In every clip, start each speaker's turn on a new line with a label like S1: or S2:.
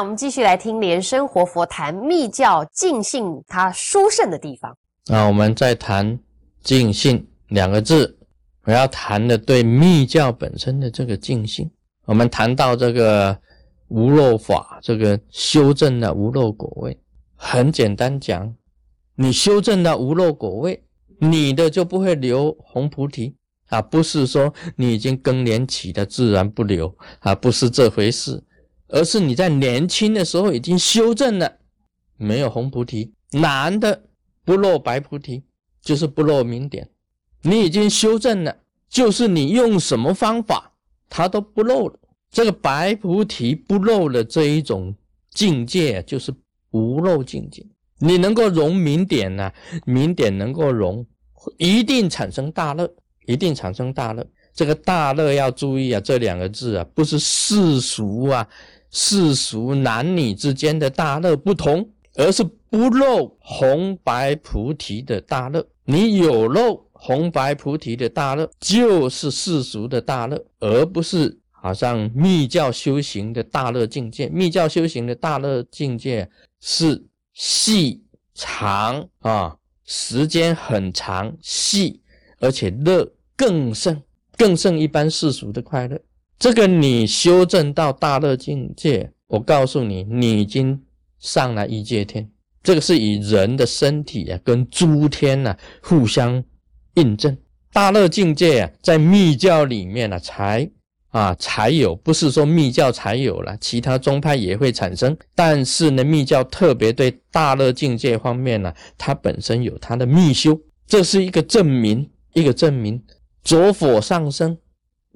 S1: 我们继续来听莲生活佛谈密教净信它殊胜的地方。
S2: 那我们再谈净信两个字，我要谈的对密教本身的这个净信。我们谈到这个无漏法，这个修正的无漏果位，很简单讲，你修正的无漏果位，你的就不会留红菩提啊，不是说你已经更年期的自然不留啊，不是这回事。而是你在年轻的时候已经修正了，没有红菩提，男的不落白菩提，就是不落明点。你已经修正了，就是你用什么方法，它都不漏了。这个白菩提不漏的这一种境界，就是无漏境界。你能够融明点呢？明点能够融，一定产生大乐，一定产生大乐。这个大乐要注意啊，这两个字啊，不是世俗啊。世俗男女之间的大乐不同，而是不漏红白菩提的大乐。你有漏红白菩提的大乐，就是世俗的大乐，而不是好像密教修行的大乐境界。密教修行的大乐境界是细长啊，时间很长，细而且乐更胜，更胜一般世俗的快乐。这个你修正到大乐境界，我告诉你，你已经上了一界天。这个是以人的身体啊，跟诸天呐互相印证。大乐境界啊，在密教里面呢，才啊才有，不是说密教才有了，其他宗派也会产生。但是呢，密教特别对大乐境界方面呢，它本身有它的密修，这是一个证明，一个证明。着火上升，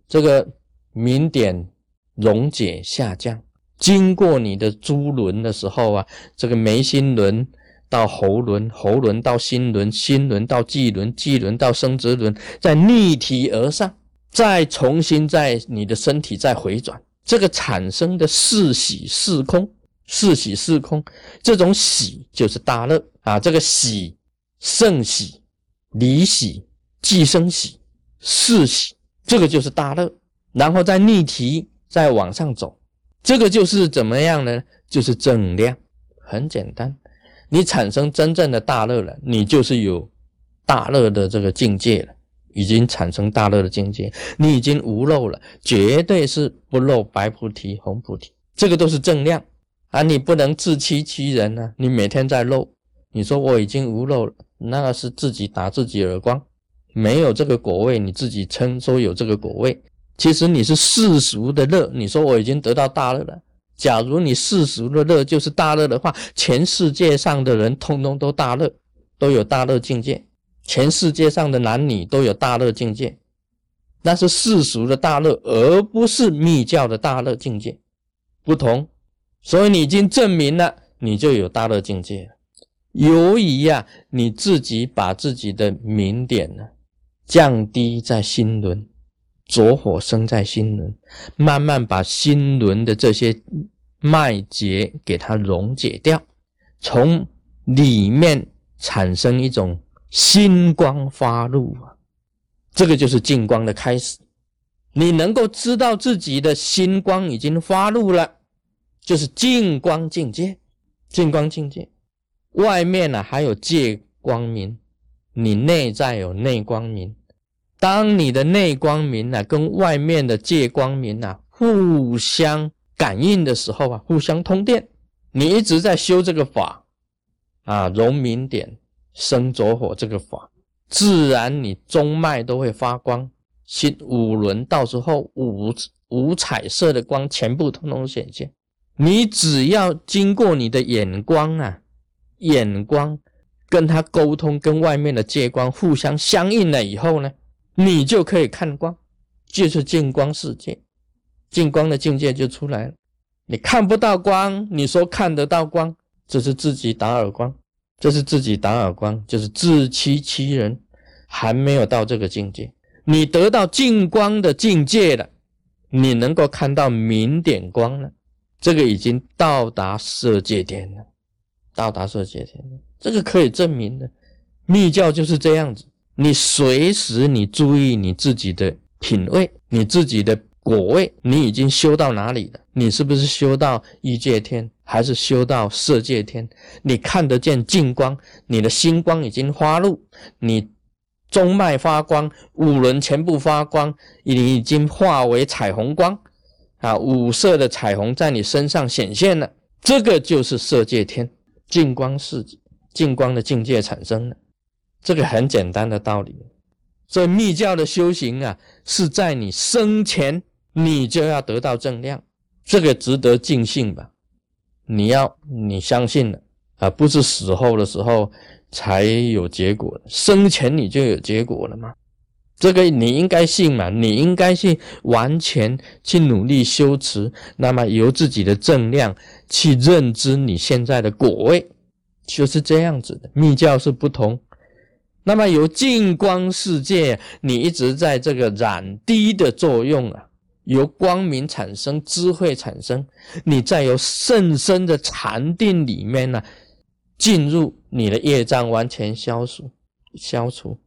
S2: 这个。明点溶解下降，经过你的珠轮的时候啊，这个眉心轮到喉轮，喉轮到心轮，心轮到际轮，际轮到生殖轮，再逆体而上，再重新在你的身体再回转，这个产生的是喜是空，是喜是空，这种喜就是大乐。啊，这个喜胜喜、离喜、寄生喜、是喜，这个就是大乐。然后再逆提，再往上走，这个就是怎么样呢？就是正量，很简单。你产生真正的大乐了，你就是有大乐的这个境界了，已经产生大乐的境界，你已经无漏了，绝对是不漏白菩提、红菩提，这个都是正量啊！你不能自欺欺人呢，你每天在漏，你说我已经无漏了，那是自己打自己耳光，没有这个果位，你自己称说有这个果位。其实你是世俗的乐，你说我已经得到大乐了。假如你世俗的乐就是大乐的话，全世界上的人通通都大乐，都有大乐境界。全世界上的男女都有大乐境界，那是世俗的大乐，而不是密教的大乐境界，不同。所以你已经证明了，你就有大乐境界了。由于呀，你自己把自己的明点呢降低在心轮。着火生在心轮，慢慢把心轮的这些脉结给它溶解掉，从里面产生一种心光发露啊，这个就是净光的开始。你能够知道自己的心光已经发露了，就是净光境界。净光境界，外面呢还有借光明，你内在有内光明。当你的内光明啊跟外面的界光明啊互相感应的时候啊，互相通电，你一直在修这个法啊，融明点生着火这个法，自然你中脉都会发光，心五轮到时候五五彩色的光全部通通显现。你只要经过你的眼光啊，眼光跟他沟通，跟外面的界光互相相应了以后呢？你就可以看光，就是净光世界，净光的境界就出来了。你看不到光，你说看得到光，这是自己打耳光，这是自己打耳光，就是自欺欺人，还没有到这个境界。你得到净光的境界了，你能够看到明点光了，这个已经到达色界天了，到达色界天了，这个可以证明的。密教就是这样子。你随时你注意你自己的品位，你自己的果位，你已经修到哪里了？你是不是修到一界天？还是修到色界天？你看得见净光，你的心光已经发露，你中脉发光，五轮全部发光，你已经化为彩虹光啊！五色的彩虹在你身上显现了，这个就是色界天净光世净光的境界产生了。这个很简单的道理。这密教的修行啊，是在你生前你就要得到正量，这个值得尽信吧？你要你相信了啊，不是死后的时候才有结果，生前你就有结果了吗？这个你应该信嘛，你应该信，完全去努力修持，那么由自己的正量去认知你现在的果位，就是这样子的。密教是不同，那么由净光世界，你一直在这个染滴的作用啊。由光明产生，智慧产生，你再由甚深的禅定里面呢，进入你的业障完全消除，消除，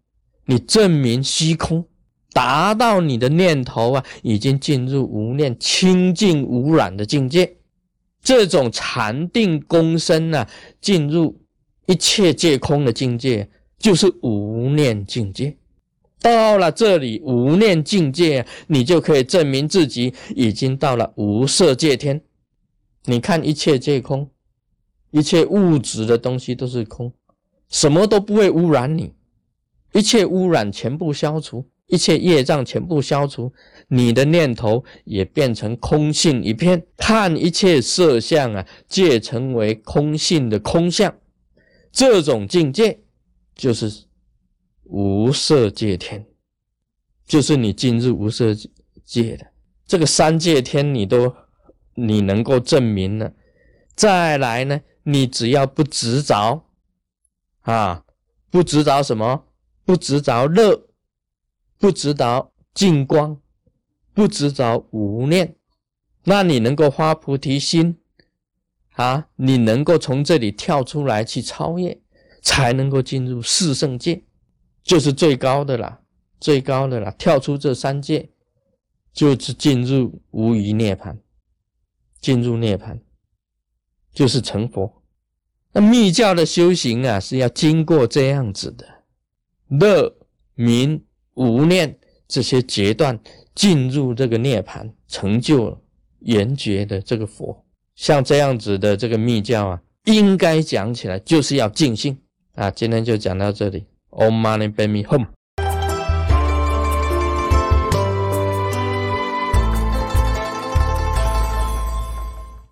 S2: 你证明虚空，达到你的念头啊，已经进入无念清净无染的境界，这种禅定功身呢，进入一切皆空的境界，就是无念境界。到了这里无念境界，你就可以证明自己已经到了无色界天。你看一切皆空，一切物质的东西都是空，什么都不会污染你，一切污染全部消除，一切业障全部消除，你的念头也变成空性一片，看一切色相啊，皆成为空性的空相。这种境界就是。无色界天，就是你进入无色界的。这个三界天，你都你能够证明了。再来呢，你只要不执着。啊，不执着什么？不执着乐，不执着净光，不执着无念，那你能够发菩提心。啊，你能够从这里跳出来去超越，才能够进入四圣界。就是最高的了，最高的了，跳出这三界，就是进入无余涅盘，进入涅盘，就是成佛。那密教的修行啊，是要经过这样子的乐、明、无念这些阶段，进入这个涅槃，成就圆觉的这个佛。像这样子的这个密教啊，应该讲起来就是要尽兴啊。今天就讲到这里。Om Mani Padme Hum